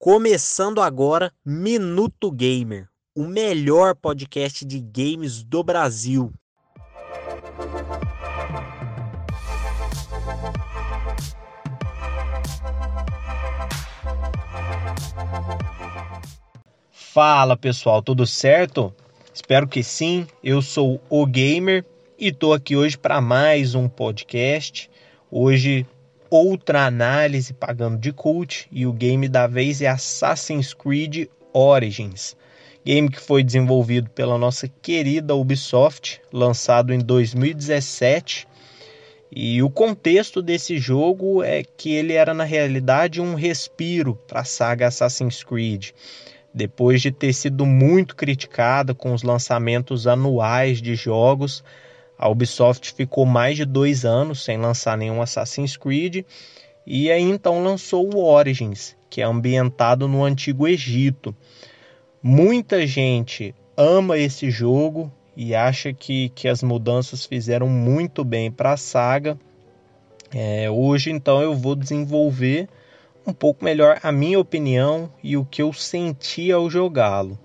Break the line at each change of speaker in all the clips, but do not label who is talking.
Começando agora, Minuto Gamer, o melhor podcast de games do Brasil. Fala pessoal, tudo certo? Espero que sim. Eu sou o Gamer e tô aqui hoje para mais um podcast. Hoje outra análise pagando de cult e o game da vez é Assassin's Creed Origins. Game que foi desenvolvido pela nossa querida Ubisoft, lançado em 2017. E o contexto desse jogo é que ele era na realidade um respiro para a saga Assassin's Creed. Depois de ter sido muito criticada com os lançamentos anuais de jogos, a Ubisoft ficou mais de dois anos sem lançar nenhum Assassin's Creed e aí então lançou o Origins, que é ambientado no Antigo Egito. Muita gente ama esse jogo e acha que, que as mudanças fizeram muito bem para a saga. É, hoje então eu vou desenvolver um pouco melhor a minha opinião e o que eu senti ao jogá-lo.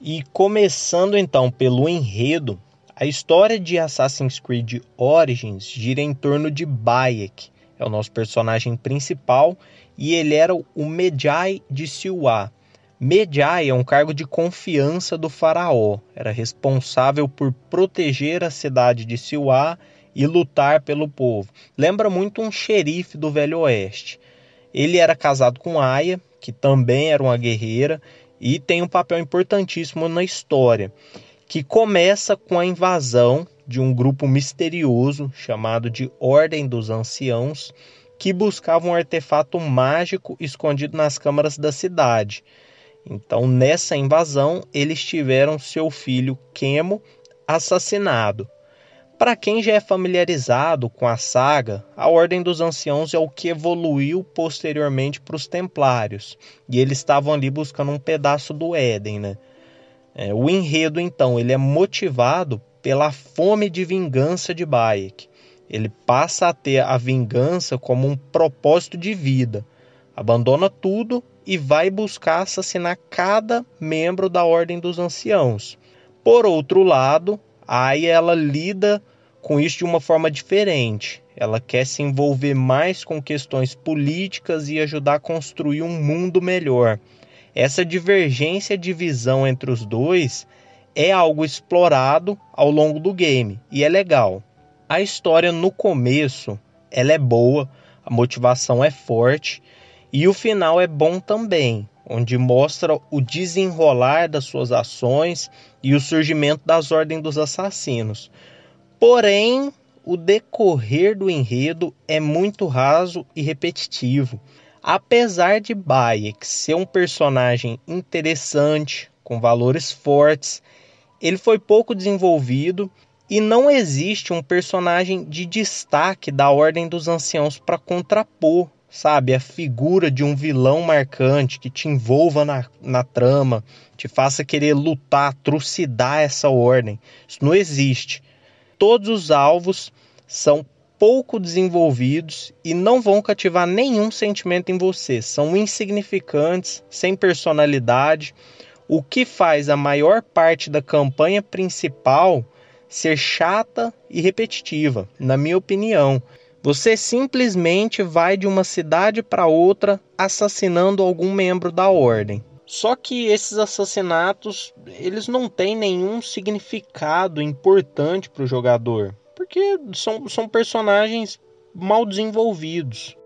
E começando então pelo enredo, a história de Assassin's Creed Origins gira em torno de Bayek, é o nosso personagem principal, e ele era o Medjay de Siwa. Medjay é um cargo de confiança do faraó, era responsável por proteger a cidade de Siwa e lutar pelo povo. Lembra muito um xerife do Velho Oeste. Ele era casado com Aya, que também era uma guerreira, e tem um papel importantíssimo na história, que começa com a invasão de um grupo misterioso chamado de Ordem dos Anciãos, que buscava um artefato mágico escondido nas câmaras da cidade. Então, nessa invasão, eles tiveram seu filho Quemo assassinado. Para quem já é familiarizado com a saga, a Ordem dos Anciãos é o que evoluiu posteriormente para os Templários, e eles estavam ali buscando um pedaço do Éden. Né? É, o enredo, então, ele é motivado pela fome de vingança de Bayek. Ele passa a ter a vingança como um propósito de vida, abandona tudo e vai buscar assassinar cada membro da Ordem dos Anciãos. Por outro lado, Aí ela lida com isso de uma forma diferente. Ela quer se envolver mais com questões políticas e ajudar a construir um mundo melhor. Essa divergência de visão entre os dois é algo explorado ao longo do game e é legal. A história no começo ela é boa, a motivação é forte e o final é bom também onde mostra o desenrolar das suas ações e o surgimento das ordens dos assassinos. Porém, o decorrer do enredo é muito raso e repetitivo. Apesar de Bayek ser um personagem interessante, com valores fortes, ele foi pouco desenvolvido e não existe um personagem de destaque da Ordem dos Anciãos para contrapor sabe? A figura de um vilão marcante que te envolva na, na trama, te faça querer lutar, trucidar essa ordem. Isso não existe. Todos os alvos são pouco desenvolvidos e não vão cativar nenhum sentimento em você. São insignificantes, sem personalidade, o que faz a maior parte da campanha principal ser chata e repetitiva, na minha opinião. Você simplesmente vai de uma cidade para outra assassinando algum membro da ordem. Só que esses assassinatos, eles não têm nenhum significado importante para o jogador, porque são, são personagens mal desenvolvidos.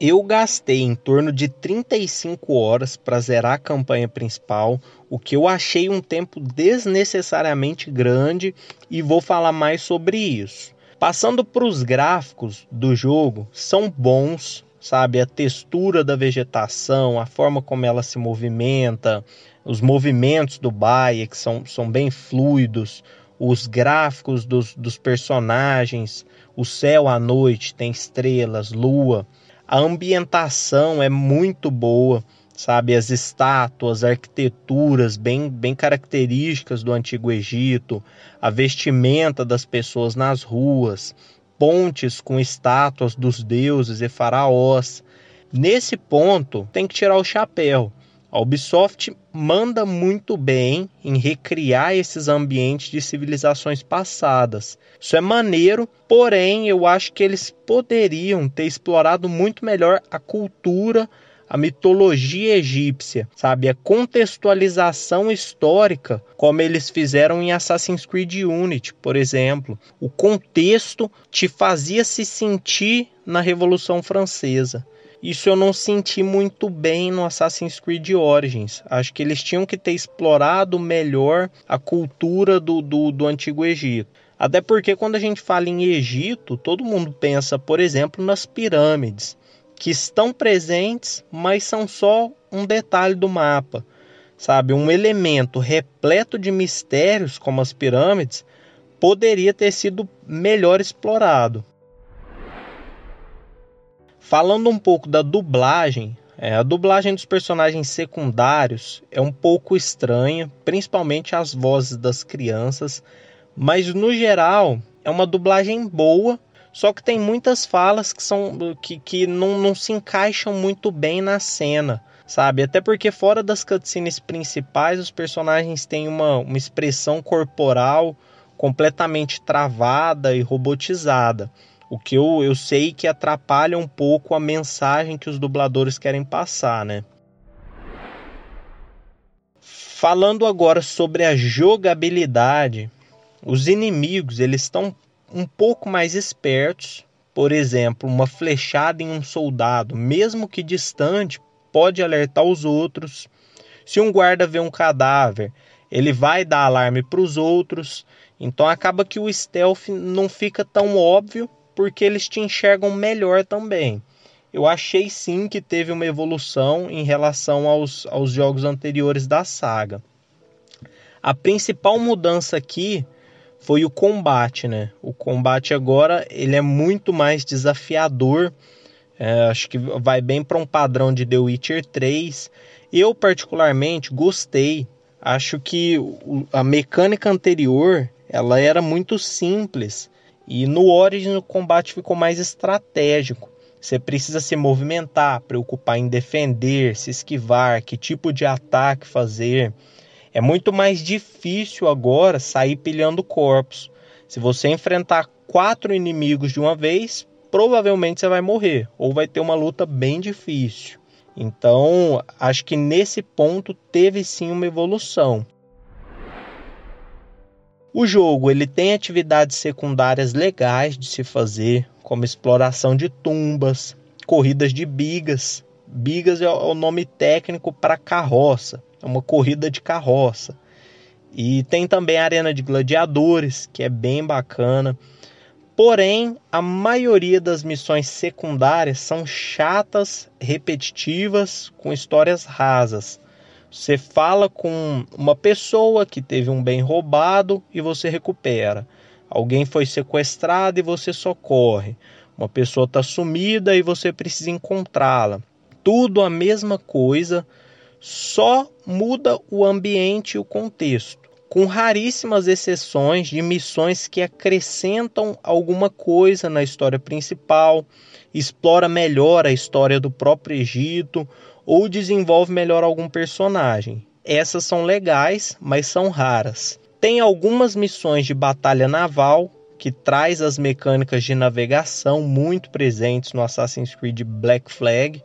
Eu gastei em torno de 35 horas para zerar a campanha principal, o que eu achei um tempo desnecessariamente grande e vou falar mais sobre isso. Passando para os gráficos do jogo, são bons, sabe? A textura da vegetação, a forma como ela se movimenta, os movimentos do Baia, que são, são bem fluidos, os gráficos dos, dos personagens, o céu à noite tem estrelas, lua. A ambientação é muito boa sabe as estátuas, arquiteturas bem, bem características do antigo Egito, a vestimenta das pessoas nas ruas, pontes com estátuas dos deuses e faraós. Nesse ponto, tem que tirar o chapéu. A Ubisoft manda muito bem em recriar esses ambientes de civilizações passadas. Isso é maneiro, porém eu acho que eles poderiam ter explorado muito melhor a cultura a mitologia egípcia, sabe? A contextualização histórica, como eles fizeram em Assassin's Creed Unity, por exemplo. O contexto te fazia se sentir na Revolução Francesa. Isso eu não senti muito bem no Assassin's Creed Origins. Acho que eles tinham que ter explorado melhor a cultura do, do, do Antigo Egito. Até porque quando a gente fala em Egito, todo mundo pensa, por exemplo, nas pirâmides que estão presentes, mas são só um detalhe do mapa. Sabe, um elemento repleto de mistérios, como as pirâmides, poderia ter sido melhor explorado. Falando um pouco da dublagem, é, a dublagem dos personagens secundários é um pouco estranha, principalmente as vozes das crianças, mas no geral é uma dublagem boa só que tem muitas falas que são que, que não, não se encaixam muito bem na cena, sabe? Até porque fora das cutscenes principais, os personagens têm uma, uma expressão corporal completamente travada e robotizada. O que eu, eu sei que atrapalha um pouco a mensagem que os dubladores querem passar, né? Falando agora sobre a jogabilidade, os inimigos eles estão um pouco mais espertos, por exemplo, uma flechada em um soldado, mesmo que distante, pode alertar os outros. Se um guarda vê um cadáver, ele vai dar alarme para os outros. Então acaba que o stealth não fica tão óbvio porque eles te enxergam melhor também. Eu achei sim que teve uma evolução em relação aos, aos jogos anteriores da saga. A principal mudança aqui foi o combate, né? O combate agora ele é muito mais desafiador. É, acho que vai bem para um padrão de The Witcher 3. Eu particularmente gostei. Acho que a mecânica anterior ela era muito simples e no Origin o combate ficou mais estratégico. Você precisa se movimentar, preocupar em defender, se esquivar, que tipo de ataque fazer. É muito mais difícil agora sair pilhando corpos. Se você enfrentar quatro inimigos de uma vez, provavelmente você vai morrer ou vai ter uma luta bem difícil. Então, acho que nesse ponto teve sim uma evolução. O jogo ele tem atividades secundárias legais de se fazer, como exploração de tumbas, corridas de bigas. Bigas é o nome técnico para carroça. É uma corrida de carroça. E tem também a Arena de Gladiadores, que é bem bacana. Porém, a maioria das missões secundárias são chatas, repetitivas, com histórias rasas. Você fala com uma pessoa que teve um bem roubado e você recupera. Alguém foi sequestrado e você socorre. Uma pessoa está sumida e você precisa encontrá-la. Tudo a mesma coisa, só muda o ambiente e o contexto, com raríssimas exceções de missões que acrescentam alguma coisa na história principal, explora melhor a história do próprio Egito ou desenvolve melhor algum personagem. Essas são legais, mas são raras. Tem algumas missões de batalha naval que traz as mecânicas de navegação muito presentes no Assassin's Creed Black Flag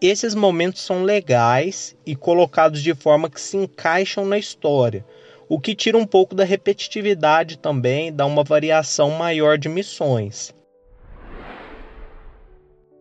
esses momentos são legais e colocados de forma que se encaixam na história, o que tira um pouco da repetitividade também, dá uma variação maior de missões.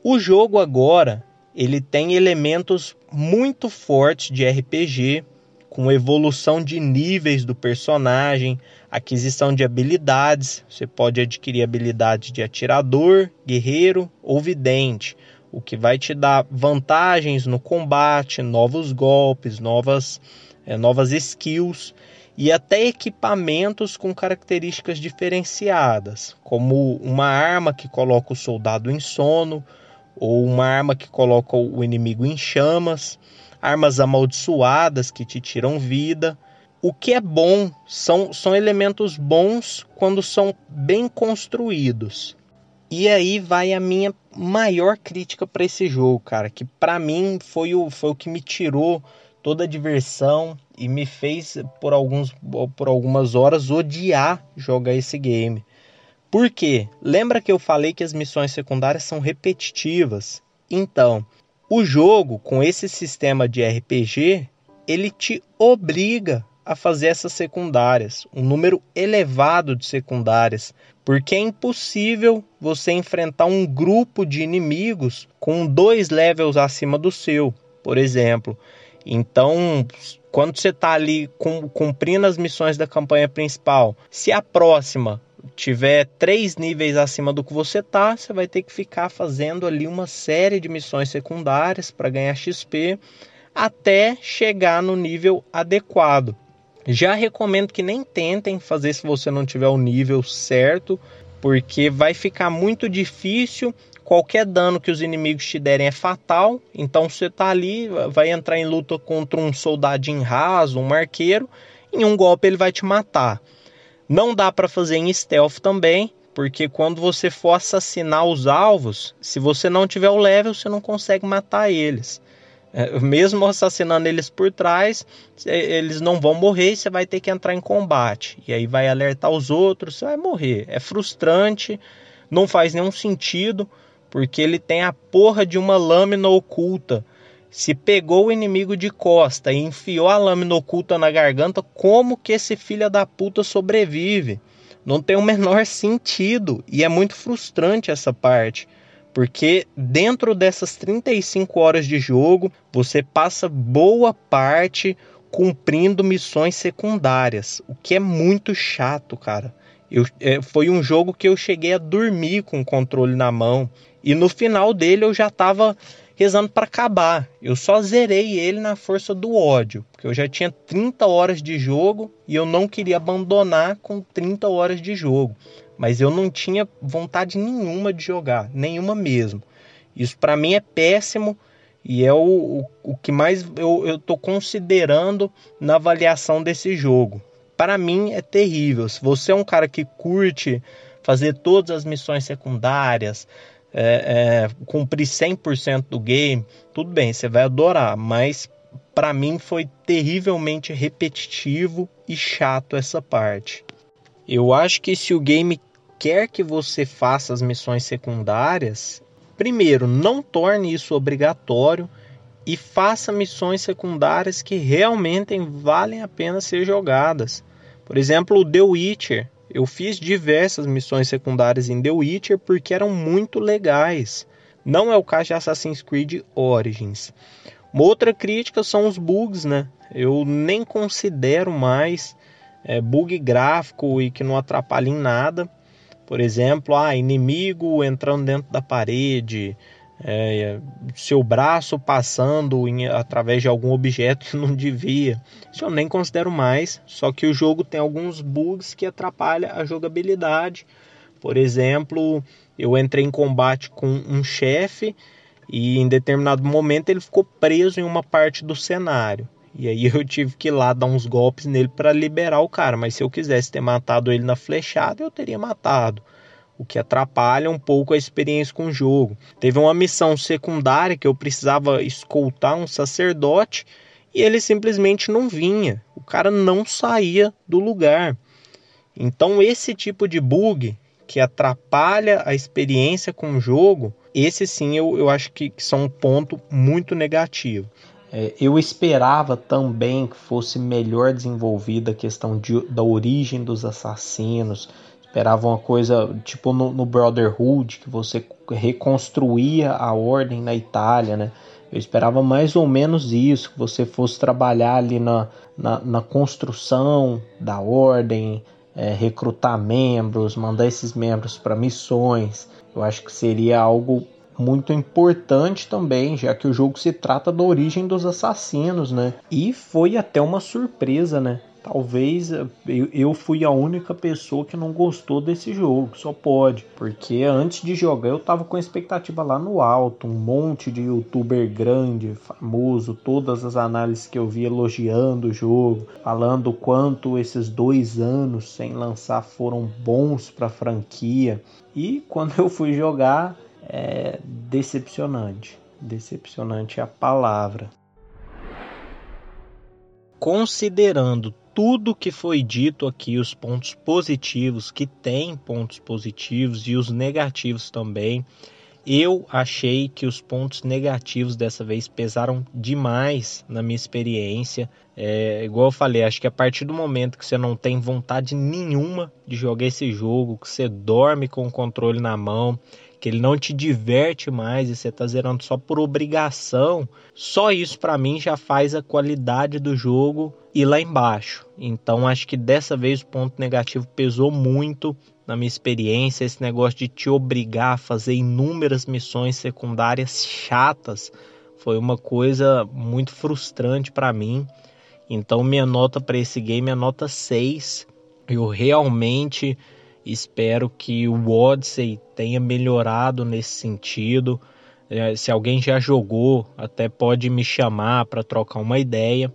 O jogo agora, ele tem elementos muito fortes de RPG, com evolução de níveis do personagem, aquisição de habilidades. Você pode adquirir habilidades de atirador, guerreiro ou vidente o que vai te dar vantagens no combate, novos golpes, novas, é, novas skills e até equipamentos com características diferenciadas, como uma arma que coloca o soldado em sono, ou uma arma que coloca o inimigo em chamas, armas amaldiçoadas que te tiram vida. O que é bom são, são elementos bons quando são bem construídos. E aí vai a minha maior crítica para esse jogo, cara, que para mim foi o, foi o que me tirou toda a diversão e me fez por alguns por algumas horas odiar jogar esse game. Por quê? Lembra que eu falei que as missões secundárias são repetitivas? Então, o jogo com esse sistema de RPG, ele te obriga a fazer essas secundárias, um número elevado de secundárias, porque é impossível você enfrentar um grupo de inimigos com dois levels acima do seu, por exemplo. Então, quando você está ali cumprindo as missões da campanha principal, se a próxima tiver três níveis acima do que você tá, você vai ter que ficar fazendo ali uma série de missões secundárias para ganhar XP até chegar no nível adequado. Já recomendo que nem tentem fazer se você não tiver o nível certo, porque vai ficar muito difícil. Qualquer dano que os inimigos te derem é fatal. Então você tá ali, vai entrar em luta contra um soldadinho raso, um marqueiro, em um golpe ele vai te matar. Não dá para fazer em stealth também, porque quando você for assassinar os alvos, se você não tiver o level, você não consegue matar eles. É, mesmo assassinando eles por trás, eles não vão morrer e você vai ter que entrar em combate. E aí vai alertar os outros, você vai morrer. É frustrante, não faz nenhum sentido, porque ele tem a porra de uma lâmina oculta. Se pegou o inimigo de costa e enfiou a lâmina oculta na garganta, como que esse filho da puta sobrevive? Não tem o menor sentido e é muito frustrante essa parte. Porque dentro dessas 35 horas de jogo, você passa boa parte cumprindo missões secundárias, o que é muito chato, cara. Eu, é, foi um jogo que eu cheguei a dormir com o controle na mão e no final dele eu já estava rezando para acabar. Eu só zerei ele na força do ódio, porque eu já tinha 30 horas de jogo e eu não queria abandonar com 30 horas de jogo mas eu não tinha vontade nenhuma de jogar, nenhuma mesmo. Isso para mim é péssimo e é o, o, o que mais eu estou considerando na avaliação desse jogo. Para mim é terrível. Se você é um cara que curte fazer todas as missões secundárias, é, é, cumprir 100% do game, tudo bem, você vai adorar, mas para mim foi terrivelmente repetitivo e chato essa parte. Eu acho que se o game quer que você faça as missões secundárias, primeiro, não torne isso obrigatório e faça missões secundárias que realmente valem a pena ser jogadas. Por exemplo, o The Witcher. Eu fiz diversas missões secundárias em The Witcher porque eram muito legais. Não é o caso de Assassin's Creed Origins. Uma outra crítica são os bugs, né? Eu nem considero mais é, bug gráfico e que não atrapalha em nada. Por exemplo, ah, inimigo entrando dentro da parede, é, seu braço passando em, através de algum objeto que não devia. Isso eu nem considero mais, só que o jogo tem alguns bugs que atrapalham a jogabilidade. Por exemplo, eu entrei em combate com um chefe e em determinado momento ele ficou preso em uma parte do cenário. E aí eu tive que ir lá dar uns golpes nele para liberar o cara. Mas se eu quisesse ter matado ele na flechada, eu teria matado. O que atrapalha um pouco a experiência com o jogo. Teve uma missão secundária que eu precisava escoltar um sacerdote e ele simplesmente não vinha. O cara não saía do lugar. Então, esse tipo de bug que atrapalha a experiência com o jogo, esse sim eu, eu acho que, que são um ponto muito negativo. É, eu esperava também que fosse melhor desenvolvida a questão de, da origem dos assassinos. Esperava uma coisa tipo no, no, Brotherhood, que você reconstruía a ordem na Itália, né? Eu esperava mais ou menos isso, que você fosse trabalhar ali na, na, na construção da ordem, é, recrutar membros, mandar esses membros para missões. Eu acho que seria algo muito importante também, já que o jogo se trata da origem dos assassinos, né? E foi até uma surpresa, né? talvez eu, eu fui a única pessoa que não gostou desse jogo, só pode, porque antes de jogar eu tava com a expectativa lá no alto, um monte de youtuber grande, famoso, todas as análises que eu vi elogiando o jogo, falando quanto esses dois anos sem lançar foram bons para a franquia, e quando eu fui jogar é decepcionante, decepcionante é a palavra considerando tudo que foi dito aqui, os pontos positivos, que tem pontos positivos e os negativos também, eu achei que os pontos negativos dessa vez pesaram demais na minha experiência. É, igual eu falei, acho que a partir do momento que você não tem vontade nenhuma de jogar esse jogo, que você dorme com o controle na mão, que ele não te diverte mais e você está zerando só por obrigação, só isso para mim já faz a qualidade do jogo ir lá embaixo. Então acho que dessa vez o ponto negativo pesou muito na minha experiência, esse negócio de te obrigar a fazer inúmeras missões secundárias chatas foi uma coisa muito frustrante para mim. Então minha nota para esse game é nota 6. Eu realmente Espero que o Odyssey tenha melhorado nesse sentido. É, se alguém já jogou, até pode me chamar para trocar uma ideia.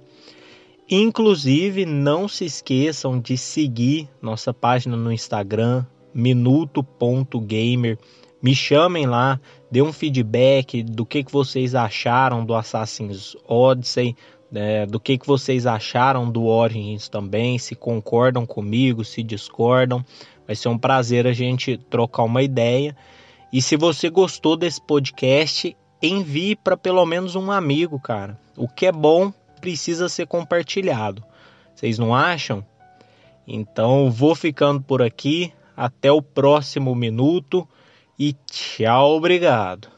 Inclusive, não se esqueçam de seguir nossa página no Instagram, minuto.gamer. Me chamem lá, dê um feedback do que, que vocês acharam do Assassin's Odyssey, né, do que, que vocês acharam do Origins também, se concordam comigo, se discordam. Vai ser um prazer a gente trocar uma ideia. E se você gostou desse podcast, envie para pelo menos um amigo, cara. O que é bom precisa ser compartilhado. Vocês não acham? Então vou ficando por aqui. Até o próximo minuto e tchau, obrigado.